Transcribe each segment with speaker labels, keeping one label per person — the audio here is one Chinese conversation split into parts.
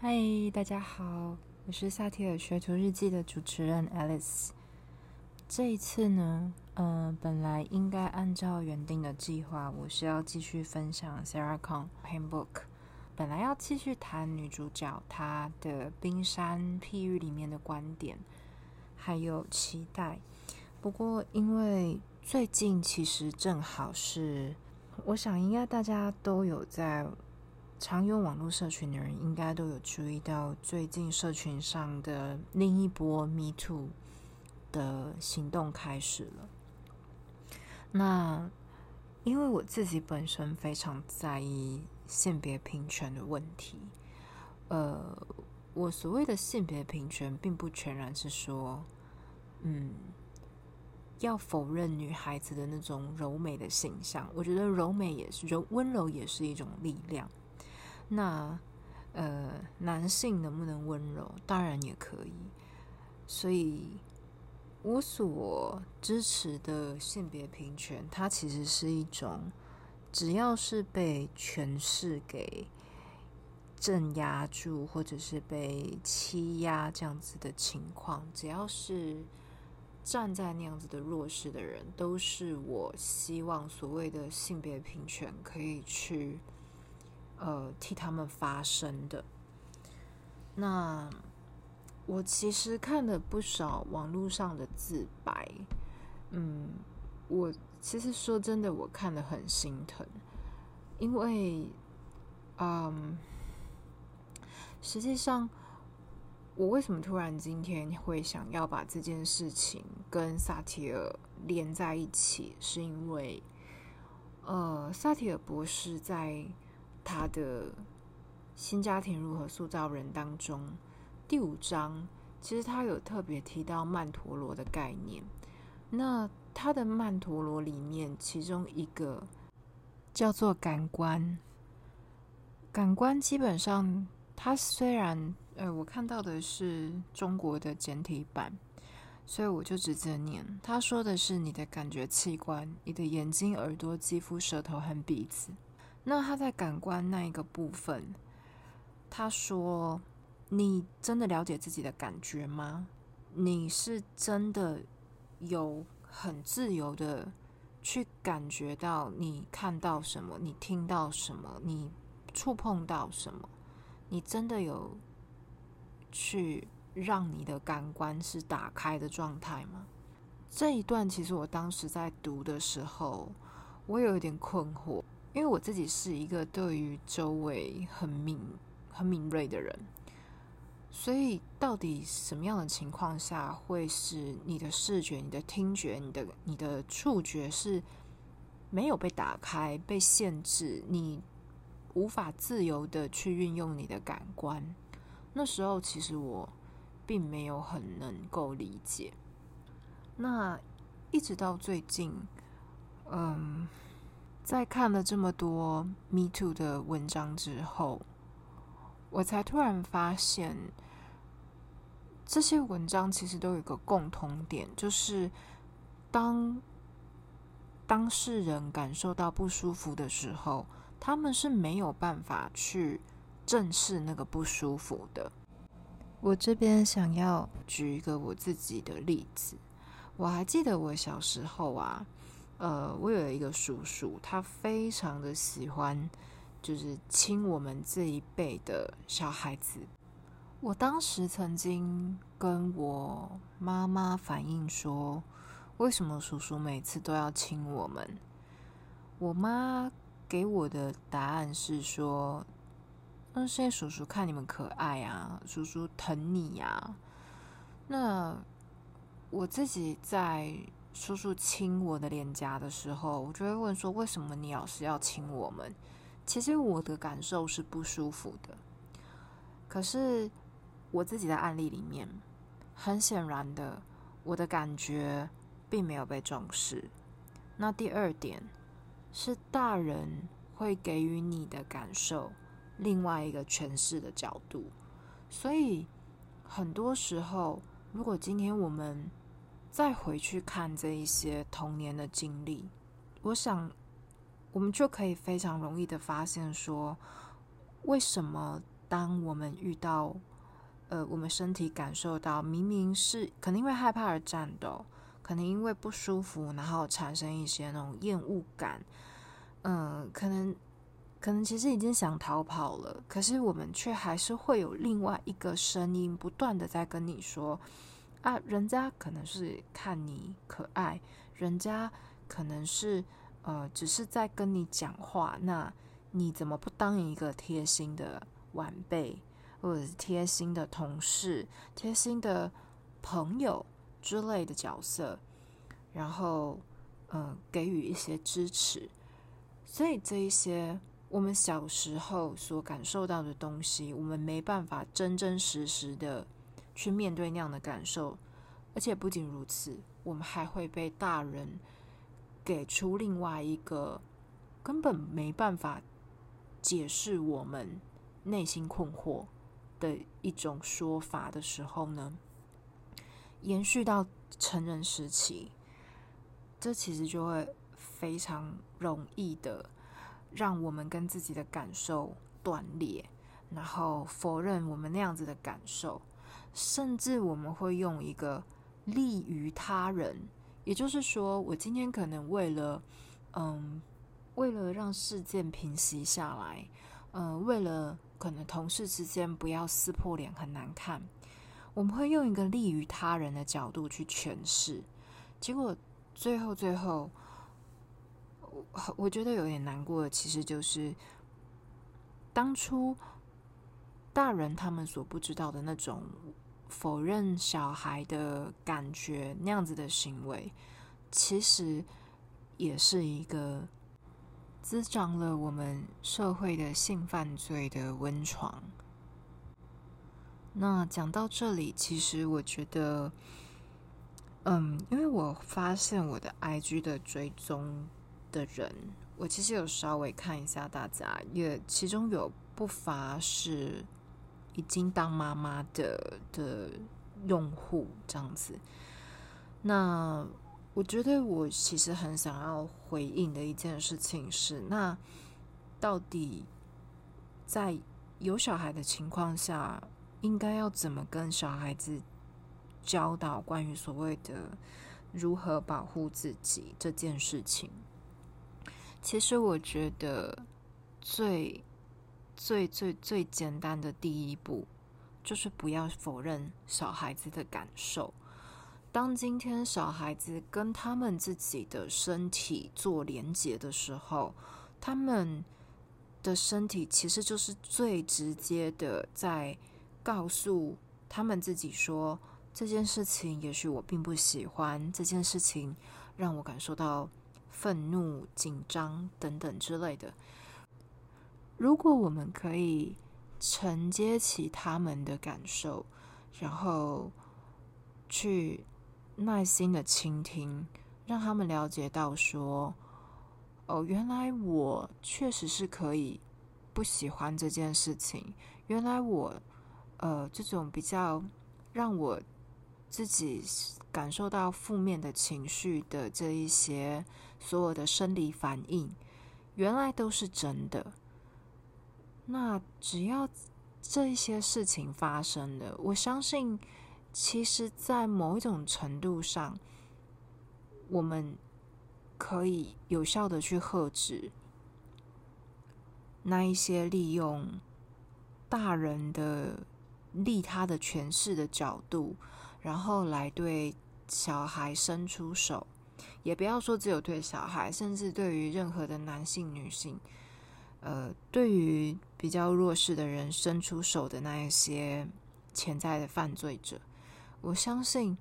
Speaker 1: 嗨，大家好，我是萨提尔学徒日记的主持人 Alice。这一次呢，呃，本来应该按照原定的计划，我是要继续分享 Sarah Kong Handbook，本来要继续谈女主角她的冰山譬喻里面的观点，还有期待。不过因为最近其实正好是，我想应该大家都有在。常用网络社群的人应该都有注意到，最近社群上的另一波 “Me Too” 的行动开始了。那因为我自己本身非常在意性别平权的问题，呃，我所谓的性别平权，并不全然是说，嗯，要否认女孩子的那种柔美的形象。我觉得柔美也是柔温柔，也是一种力量。那，呃，男性能不能温柔？当然也可以。所以，我所支持的性别平权，它其实是一种，只要是被权势给镇压住，或者是被欺压这样子的情况，只要是站在那样子的弱势的人，都是我希望所谓的性别平权可以去。呃，替他们发声的。那我其实看了不少网络上的自白，嗯，我其实说真的，我看了很心疼，因为，嗯，实际上，我为什么突然今天会想要把这件事情跟萨提尔连在一起，是因为，呃，萨提尔博士在。他的新家庭如何塑造人当中，第五章其实他有特别提到曼陀罗的概念。那他的曼陀罗里面，其中一个叫做感官。感官基本上，它虽然呃，我看到的是中国的简体版，所以我就直接念。他说的是你的感觉器官，你的眼睛、耳朵、肌肤、舌头和鼻子。那他在感官那一个部分，他说：“你真的了解自己的感觉吗？你是真的有很自由的去感觉到你看到什么，你听到什么，你触碰到什么？你真的有去让你的感官是打开的状态吗？”这一段其实我当时在读的时候，我有一点困惑。因为我自己是一个对于周围很敏、很敏锐的人，所以到底什么样的情况下会是你的视觉、你的听觉、你的、你的触觉是没有被打开、被限制，你无法自由的去运用你的感官？那时候其实我并没有很能够理解。那一直到最近，嗯。在看了这么多 Me Too 的文章之后，我才突然发现，这些文章其实都有一个共同点，就是当当事人感受到不舒服的时候，他们是没有办法去正视那个不舒服的。我这边想要举一个我自己的例子，我还记得我小时候啊。呃，我有一个叔叔，他非常的喜欢，就是亲我们这一辈的小孩子。我当时曾经跟我妈妈反映说，为什么叔叔每次都要亲我们？我妈给我的答案是说，那是因为叔叔看你们可爱啊，叔叔疼你呀。那我自己在。叔叔亲我的脸颊的时候，我就会问说：“为什么你老是要亲我们？”其实我的感受是不舒服的。可是我自己的案例里面，很显然的，我的感觉并没有被重视。那第二点是，大人会给予你的感受另外一个诠释的角度。所以很多时候，如果今天我们再回去看这一些童年的经历，我想我们就可以非常容易的发现，说为什么当我们遇到，呃，我们身体感受到明明是可能因为害怕而战斗，可能因为不舒服，然后产生一些那种厌恶感，嗯，可能可能其实已经想逃跑了，可是我们却还是会有另外一个声音不断的在跟你说，啊，人家可能是看你可爱，人家可能是呃，只是在跟你讲话，那你怎么不当一个贴心的？晚辈，或者是贴心的同事、贴心的朋友之类的角色，然后，嗯，给予一些支持。所以这一些我们小时候所感受到的东西，我们没办法真真实实的去面对那样的感受。而且不仅如此，我们还会被大人给出另外一个根本没办法解释我们。内心困惑的一种说法的时候呢，延续到成人时期，这其实就会非常容易的让我们跟自己的感受断裂，然后否认我们那样子的感受，甚至我们会用一个利于他人，也就是说，我今天可能为了，嗯，为了让事件平息下来，嗯，为了。可能同事之间不要撕破脸很难看，我们会用一个利于他人的角度去诠释，结果最后最后，我我觉得有点难过的，其实就是当初大人他们所不知道的那种否认小孩的感觉那样子的行为，其实也是一个。滋长了我们社会的性犯罪的温床。那讲到这里，其实我觉得，嗯，因为我发现我的 IG 的追踪的人，我其实有稍微看一下大家，也其中有不乏是已经当妈妈的的用户这样子。那我觉得我其实很想要回应的一件事情是，那到底在有小孩的情况下，应该要怎么跟小孩子教导关于所谓的如何保护自己这件事情？其实我觉得最最最最简单的第一步，就是不要否认小孩子的感受。当今天小孩子跟他们自己的身体做连接的时候，他们的身体其实就是最直接的在告诉他们自己说：这件事情也许我并不喜欢，这件事情让我感受到愤怒、紧张等等之类的。如果我们可以承接起他们的感受，然后去。耐心的倾听，让他们了解到说：“哦，原来我确实是可以不喜欢这件事情。原来我，呃，这种比较让我自己感受到负面的情绪的这一些所有的生理反应，原来都是真的。那只要这一些事情发生了，我相信。”其实，在某一种程度上，我们可以有效的去遏制那一些利用大人的利他的权势的角度，然后来对小孩伸出手。也不要说只有对小孩，甚至对于任何的男性、女性，呃，对于比较弱势的人伸出手的那一些潜在的犯罪者。我相信，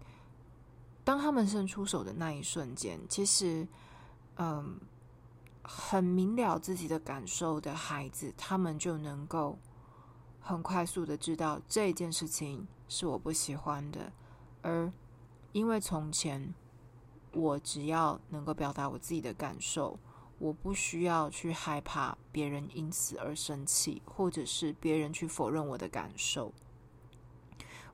Speaker 1: 当他们伸出手的那一瞬间，其实，嗯，很明了自己的感受的孩子，他们就能够很快速的知道这件事情是我不喜欢的。而因为从前，我只要能够表达我自己的感受，我不需要去害怕别人因此而生气，或者是别人去否认我的感受。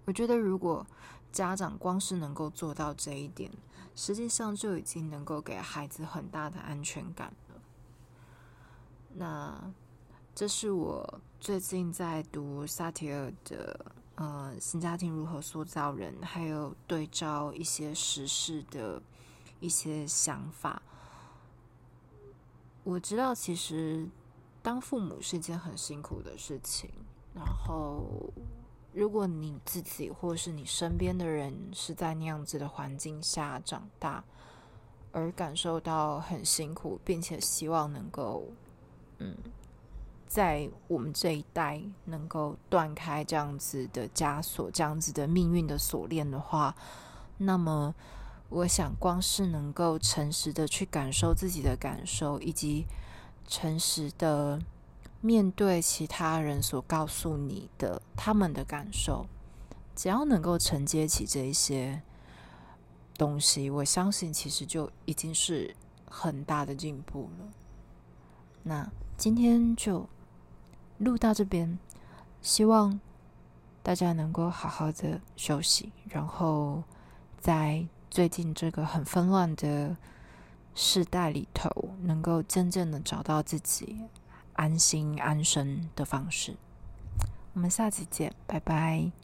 Speaker 1: 我觉得，如果家长光是能够做到这一点，实际上就已经能够给孩子很大的安全感了。那这是我最近在读萨提尔的呃新家庭如何塑造人，还有对照一些时事的一些想法。我知道，其实当父母是一件很辛苦的事情。然后，如果你自己或是你身边的人是在那样子的环境下长大，而感受到很辛苦，并且希望能够，嗯，在我们这一代能够断开这样子的枷锁、这样子的命运的锁链的话，那么，我想光是能够诚实的去感受自己的感受，以及诚实的。面对其他人所告诉你的他们的感受，只要能够承接起这一些东西，我相信其实就已经是很大的进步了。那今天就录到这边，希望大家能够好好的休息，然后在最近这个很纷乱的时代里头，能够真正的找到自己。安心安身的方式，我们下期见，拜拜。